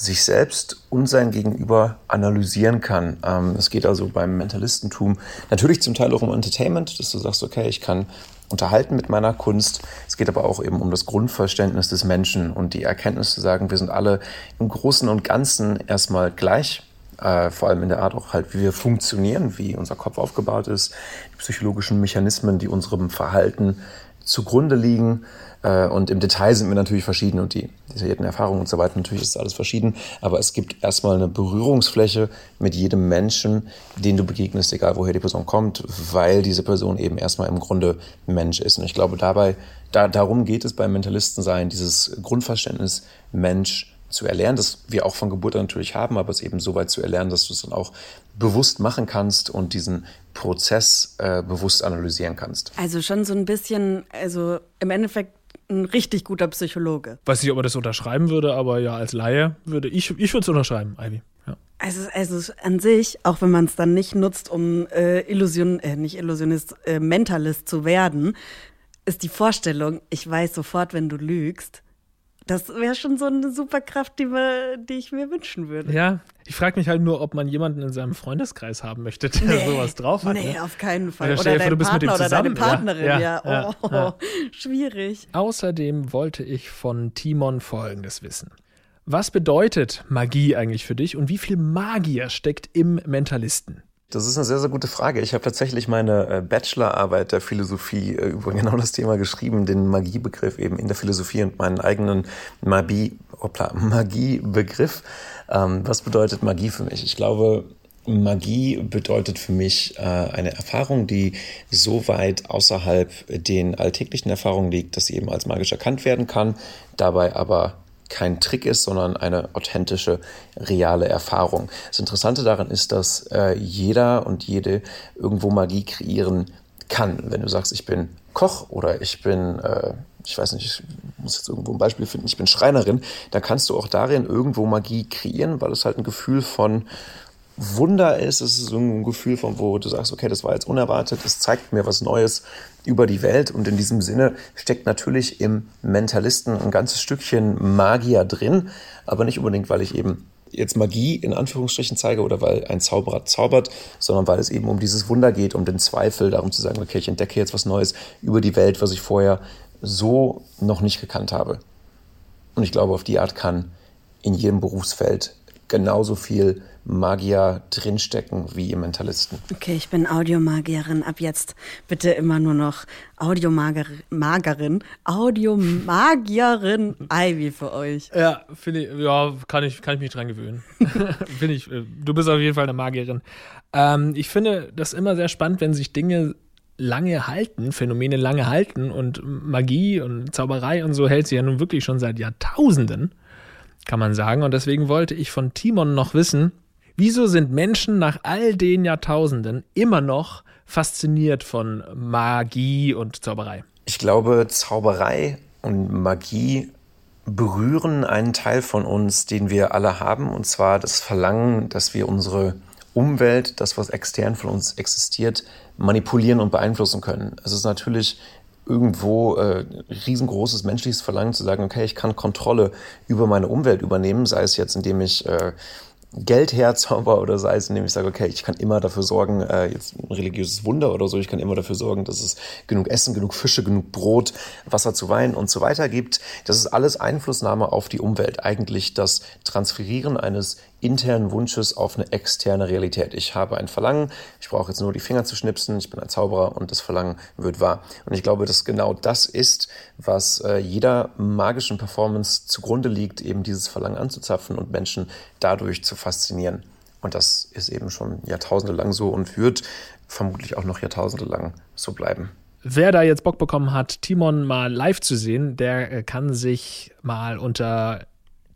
sich selbst und sein Gegenüber analysieren kann. Ähm, es geht also beim Mentalistentum natürlich zum Teil auch um Entertainment, dass du sagst, okay, ich kann unterhalten mit meiner Kunst. Es geht aber auch eben um das Grundverständnis des Menschen und die Erkenntnis zu sagen, wir sind alle im Großen und Ganzen erstmal gleich. Äh, vor allem in der Art auch halt, wie wir funktionieren, wie unser Kopf aufgebaut ist, die psychologischen Mechanismen, die unserem Verhalten zugrunde liegen. Äh, und im Detail sind wir natürlich verschieden und die detaillierten Erfahrungen und so weiter, natürlich ist alles verschieden. Aber es gibt erstmal eine Berührungsfläche mit jedem Menschen, den du begegnest, egal woher die Person kommt, weil diese Person eben erstmal im Grunde Mensch ist. Und ich glaube, dabei, da, darum geht es beim Mentalistensein, dieses Grundverständnis Mensch zu erlernen, das wir auch von Geburt an natürlich haben, aber es eben so weit zu erlernen, dass du es dann auch bewusst machen kannst und diesen Prozess äh, bewusst analysieren kannst. Also schon so ein bisschen, also im Endeffekt ein richtig guter Psychologe. Weiß nicht, ob er das unterschreiben würde, aber ja, als Laie würde ich, ich würde es unterschreiben, Ivy. Ja. Also, also an sich, auch wenn man es dann nicht nutzt, um äh, Illusion, äh, nicht Illusionist, äh, Mentalist zu werden, ist die Vorstellung, ich weiß sofort, wenn du lügst, das wäre schon so eine Superkraft, die, wir, die ich mir wünschen würde. Ja, ich frage mich halt nur, ob man jemanden in seinem Freundeskreis haben möchte, der nee, sowas drauf hat. Nee, ne? auf keinen Fall. Oder, dein vor, Partner oder deine Partnerin, ja. ja. ja. Oh, ja. schwierig. Außerdem wollte ich von Timon Folgendes wissen. Was bedeutet Magie eigentlich für dich und wie viel Magier steckt im Mentalisten? Das ist eine sehr, sehr gute Frage. Ich habe tatsächlich meine äh, Bachelorarbeit der Philosophie äh, über genau das Thema geschrieben, den Magiebegriff eben in der Philosophie und meinen eigenen Magiebegriff. Ähm, was bedeutet Magie für mich? Ich glaube, Magie bedeutet für mich äh, eine Erfahrung, die so weit außerhalb den alltäglichen Erfahrungen liegt, dass sie eben als magisch erkannt werden kann, dabei aber kein Trick ist, sondern eine authentische, reale Erfahrung. Das Interessante daran ist, dass äh, jeder und jede irgendwo Magie kreieren kann. Wenn du sagst, ich bin Koch oder ich bin, äh, ich weiß nicht, ich muss jetzt irgendwo ein Beispiel finden, ich bin Schreinerin, dann kannst du auch darin irgendwo Magie kreieren, weil es halt ein Gefühl von Wunder ist. Es ist so ein Gefühl von, wo du sagst, okay, das war jetzt unerwartet, es zeigt mir was Neues über die Welt. Und in diesem Sinne steckt natürlich im Mentalisten ein ganzes Stückchen Magier drin, aber nicht unbedingt, weil ich eben jetzt Magie in Anführungsstrichen zeige oder weil ein Zauberer zaubert, sondern weil es eben um dieses Wunder geht, um den Zweifel, darum zu sagen, okay, ich entdecke jetzt was Neues über die Welt, was ich vorher so noch nicht gekannt habe. Und ich glaube, auf die Art kann in jedem Berufsfeld genauso viel Magier drinstecken wie im Mentalisten. Okay, ich bin Audiomagierin. Ab jetzt bitte immer nur noch Audiomagerin, Audiomagierin Ivy für euch. Ja, finde ich, ja, kann ich, kann ich mich dran gewöhnen. finde ich, äh, du bist auf jeden Fall eine Magierin. Ähm, ich finde das immer sehr spannend, wenn sich Dinge lange halten, Phänomene lange halten und Magie und Zauberei und so hält sie ja nun wirklich schon seit Jahrtausenden kann man sagen. Und deswegen wollte ich von Timon noch wissen, wieso sind Menschen nach all den Jahrtausenden immer noch fasziniert von Magie und Zauberei? Ich glaube, Zauberei und Magie berühren einen Teil von uns, den wir alle haben, und zwar das Verlangen, dass wir unsere Umwelt, das, was extern von uns existiert, manipulieren und beeinflussen können. Es ist natürlich irgendwo äh, riesengroßes menschliches Verlangen zu sagen, okay, ich kann Kontrolle über meine Umwelt übernehmen, sei es jetzt, indem ich äh, Geld herzauber oder sei es, indem ich sage, okay, ich kann immer dafür sorgen, äh, jetzt ein religiöses Wunder oder so, ich kann immer dafür sorgen, dass es genug Essen, genug Fische, genug Brot, Wasser zu Wein und so weiter gibt. Das ist alles Einflussnahme auf die Umwelt. Eigentlich das Transferieren eines internen Wunsches auf eine externe Realität. Ich habe ein Verlangen, ich brauche jetzt nur die Finger zu schnipsen, ich bin ein Zauberer und das Verlangen wird wahr. Und ich glaube, dass genau das ist, was äh, jeder magischen Performance zugrunde liegt, eben dieses Verlangen anzuzapfen und Menschen dadurch zu faszinieren. Und das ist eben schon jahrtausende lang so und wird vermutlich auch noch jahrtausende lang so bleiben. Wer da jetzt Bock bekommen hat, Timon mal live zu sehen, der äh, kann sich mal unter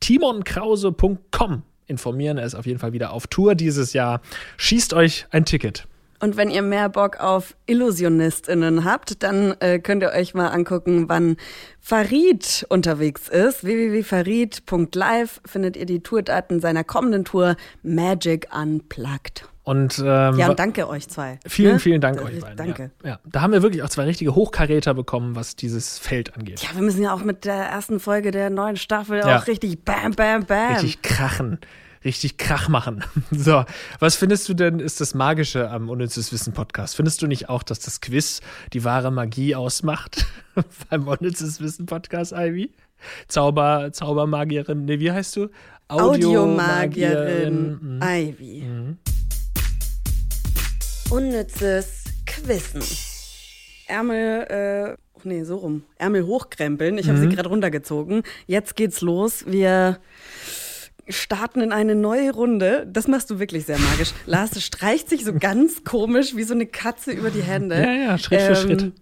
timonkrause.com informieren. Er ist auf jeden Fall wieder auf Tour dieses Jahr. Schießt euch ein Ticket. Und wenn ihr mehr Bock auf IllusionistInnen habt, dann äh, könnt ihr euch mal angucken, wann Farid unterwegs ist. www.farid.live findet ihr die Tourdaten seiner kommenden Tour Magic Unplugged. Und, ähm, ja, und danke euch zwei. Vielen, ne? vielen Dank Das- euch beiden. Danke. Ja. ja, da haben wir wirklich auch zwei richtige Hochkaräter bekommen, was dieses Feld angeht. Ja, wir müssen ja auch mit der ersten Folge der neuen Staffel Ja. auch richtig bam, bam, bam. Richtig krachen. Richtig Krach machen. So, was findest du denn ist das Magische am Unnützes Wissen Podcast? Findest du nicht auch, dass das Quiz die wahre Magie ausmacht beim Unnützes Wissen Podcast, Ivy? Zauber, Zaubermagierin, nee, wie heißt du? Audiomagierin Mhm. Unnützes Quissen. Ärmel, äh, oh nee, so rum. Ärmel hochkrempeln. Ich habe Mhm. sie gerade runtergezogen. Jetzt geht's los. Wir starten in eine neue Runde. Das machst du wirklich sehr magisch. Lars streicht sich so ganz komisch wie so eine Katze über die Hände. Ja, ja, Schritt für Schritt.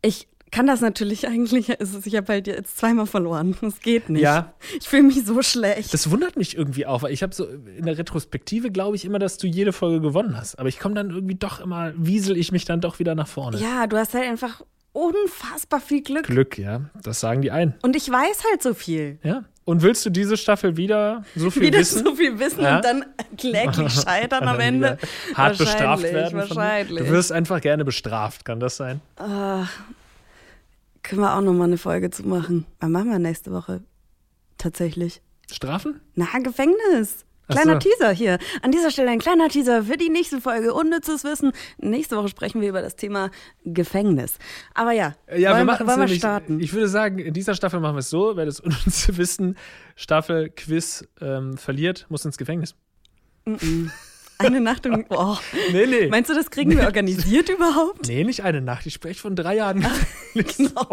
Ich kann das natürlich eigentlich, es ich habe halt jetzt zweimal verloren. Das geht nicht. Ja. Ich fühle mich so schlecht. Das wundert mich irgendwie auch, weil ich habe so in der Retrospektive glaube ich immer, dass du jede Folge gewonnen hast. Aber ich komme dann irgendwie doch immer, wiesel ich mich dann doch wieder nach vorne. ja, du hast halt einfach unfassbar viel Glück. Glück, ja. Das sagen die einen. Und ich weiß halt so viel. Ja. Und willst du diese Staffel wieder so viel Wieder wissen? so viel wissen Ja. und dann kläglich scheitern am Ende. Hart bestraft Wahrscheinlich, werden. Wahrscheinlich. Du wirst einfach gerne bestraft, kann das sein? Können wir auch noch mal eine Folge zu machen. Was machen wir nächste Woche? Tatsächlich. Strafen? Na, Gefängnis. Kleiner so. Teaser hier. An dieser Stelle ein kleiner Teaser für die nächste Folge. Unnützes Wissen. Nächste Woche sprechen wir über das Thema Gefängnis. Aber ja, Ja, wollen wir machen wollen wir starten. Ich würde sagen, in dieser Staffel machen wir es so, wer das unnütze Wissen Staffel Quiz ähm, verliert, muss ins Gefängnis. Eine Nacht und. Oh. Nee, nee. Meinst du, das kriegen wir organisiert überhaupt? nee, nicht eine Nacht. Ich spreche von drei Jahren. Genau.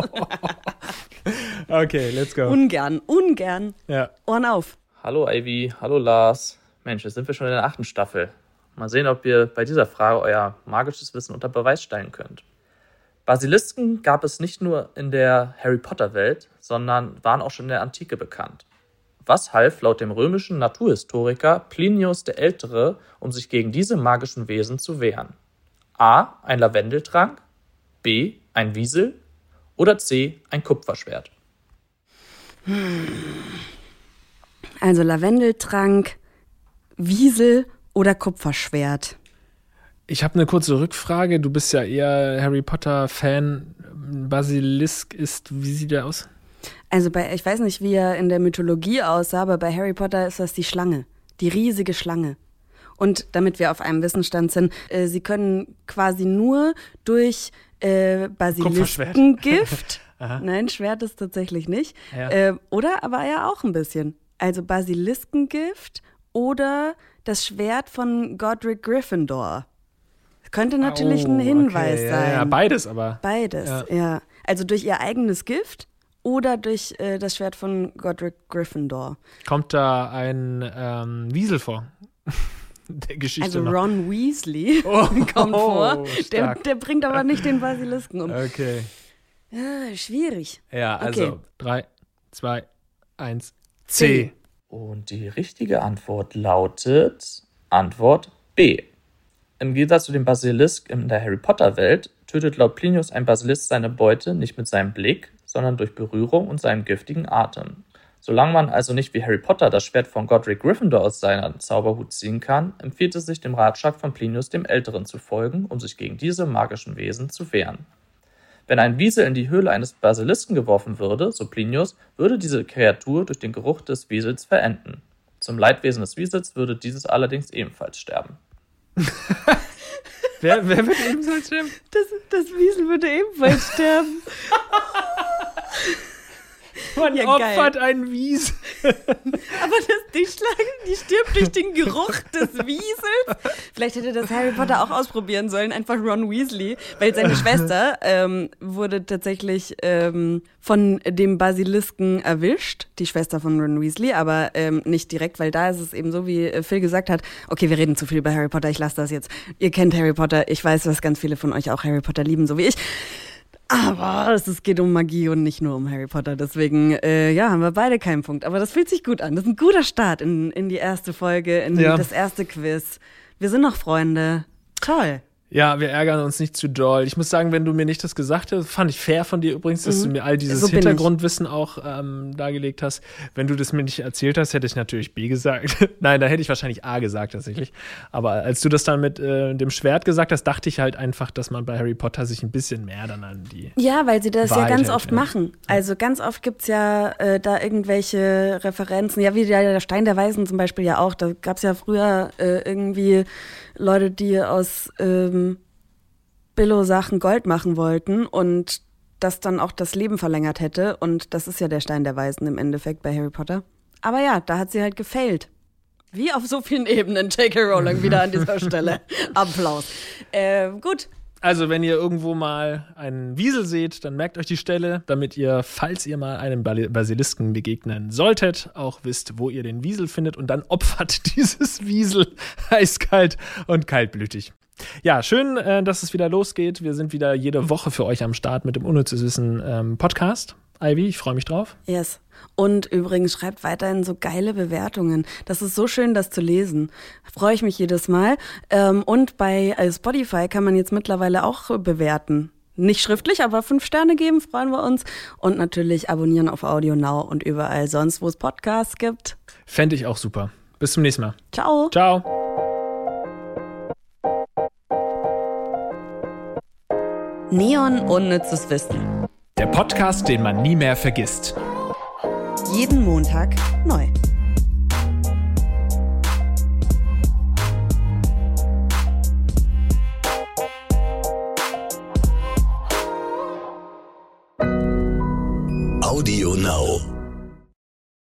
okay, let's go. Ungern, ungern. ja. Ohren auf. Hallo Ivy, hallo Lars. Mensch, jetzt sind wir schon in der achten Staffel. Mal sehen, ob ihr bei dieser Frage euer magisches Wissen unter Beweis stellen könnt. Basilisken gab es nicht nur in der Harry Potter Welt, sondern waren auch schon in der Antike bekannt. Was half laut dem römischen Naturhistoriker Plinius der Ältere, um sich gegen diese magischen Wesen zu wehren? A. Ein Lavendeltrank, B. Ein Wiesel oder C. Ein Kupferschwert? Also Lavendeltrank, Wiesel oder Kupferschwert. Ich habe eine kurze Rückfrage. Du bist ja eher Harry Potter-Fan. Basilisk ist, wie sieht der aus? Also bei, ich weiß nicht, wie er in der Mythologie aussah, aber bei Harry Potter ist das die Schlange. Die riesige Schlange. Und damit wir auf einem Wissensstand sind, äh, sie können quasi nur durch äh. Basiliskengift, nein, Schwert ist tatsächlich nicht, Ja. äh, oder aber ja auch ein bisschen. Also Basiliskengift oder das Schwert von Godric Gryffindor. Könnte natürlich ein Oh, Hinweis okay. sein. Ja, ja, beides aber. Beides, Ja. ja. Also durch ihr eigenes Gift oder durch äh, das Schwert von Godric Gryffindor. Kommt da ein ähm, Wiesel vor? der Geschichte Also noch. Ron Weasley Oh, kommt vor. oh, Der, der bringt aber nicht den Basilisken um. Okay. Ah, schwierig. Ja, also Okay. 3, 2, 1, C. C. Und die richtige Antwort lautet Antwort B. Im Gegensatz zu dem Basilisk in der Harry Potter Welt tötet laut Plinius ein Basilisk seine Beute nicht mit seinem Blick, sondern durch Berührung und seinem giftigen Atem. Solange man also nicht wie Harry Potter das Schwert von Godric Gryffindor aus seiner Zauberhut ziehen kann, empfiehlt es sich dem Ratschlag von Plinius dem Älteren zu folgen, um sich gegen diese magischen Wesen zu wehren. Wenn ein Wiesel in die Höhle eines Basilisken geworfen würde, so Plinius, würde diese Kreatur durch den Geruch des Wiesels verenden. Zum Leidwesen des Wiesels würde dieses allerdings ebenfalls sterben. Wer, wer wird ebenfalls sterben? Das, das Wiesel würde ebenfalls sterben. Man Ja, opfert einen Wiesel. Aber das, die Schlange, die stirbt durch den Geruch des Wiesels. Vielleicht hätte das Harry Potter auch ausprobieren sollen, einfach Ron Weasley, weil seine Schwester ähm, wurde tatsächlich ähm, von dem Basilisken erwischt, die Schwester von Ron Weasley, aber ähm, nicht direkt, weil da ist es eben so, wie äh, Phil gesagt hat, okay, wir reden zu viel über Harry Potter, ich lasse das jetzt. Ihr kennt Harry Potter, ich weiß, dass ganz viele von euch auch Harry Potter lieben, so wie ich. Aber es geht um Magie und nicht nur um Harry Potter. Deswegen, äh, ja, haben wir beide keinen Punkt. Aber das fühlt sich gut an. Das ist ein guter Start in, in die erste Folge, in Ja. das erste Quiz. Wir sind noch Freunde. Toll. Ja, wir ärgern uns nicht zu doll. Ich muss sagen, wenn du mir nicht das gesagt hast, fand ich fair von dir übrigens, dass mhm. du mir all dieses so Hintergrundwissen auch ähm, dargelegt hast. Wenn du das mir nicht erzählt hast, hätte ich natürlich B gesagt. Nein, da hätte ich wahrscheinlich A gesagt tatsächlich. Aber als du das dann mit äh, dem Schwert gesagt hast, dachte ich halt einfach, dass man bei Harry Potter sich ein bisschen mehr dann an die. Ja, weil sie das Wahrheit ja ganz hält, oft ja. machen. Also ganz oft gibt's ja äh, da irgendwelche Referenzen. Ja, wie der, der Stein der Weisen zum Beispiel ja auch. Da gab's ja früher äh, irgendwie Leute, die aus ähm, Billo-Sachen Gold machen wollten und das dann auch das Leben verlängert hätte. Und das ist ja der Stein der Weisen im Endeffekt bei Harry Potter. Aber ja, da hat sie halt gefailt. Wie auf so vielen Ebenen, J.K. Rowling wieder an dieser Stelle. Applaus. Äh, gut, also, wenn ihr irgendwo mal einen Wiesel seht, dann merkt euch die Stelle, damit ihr, falls ihr mal einem Basilisken begegnen solltet, auch wisst, wo ihr den Wiesel findet und dann opfert dieses Wiesel eiskalt und kaltblütig. Ja, schön, äh, dass es wieder losgeht. Wir sind wieder jede Woche für euch am Start mit dem Unnützes Wissen ähm, Podcast. Ivy, ich freue mich drauf. Yes. Und übrigens schreibt weiterhin so geile Bewertungen. Das ist so schön, das zu lesen. Freue ich mich jedes Mal. Ähm, und bei äh, Spotify kann man jetzt mittlerweile auch bewerten. Nicht schriftlich, aber fünf Sterne geben, freuen wir uns. Und natürlich abonnieren auf Audio Now und überall sonst, wo es Podcasts gibt. Fände ich auch super. Bis zum nächsten Mal. Ciao. Ciao. Neon Unnützes Wissen. Der Podcast, den man nie mehr vergisst. Jeden Montag neu. Audio Now.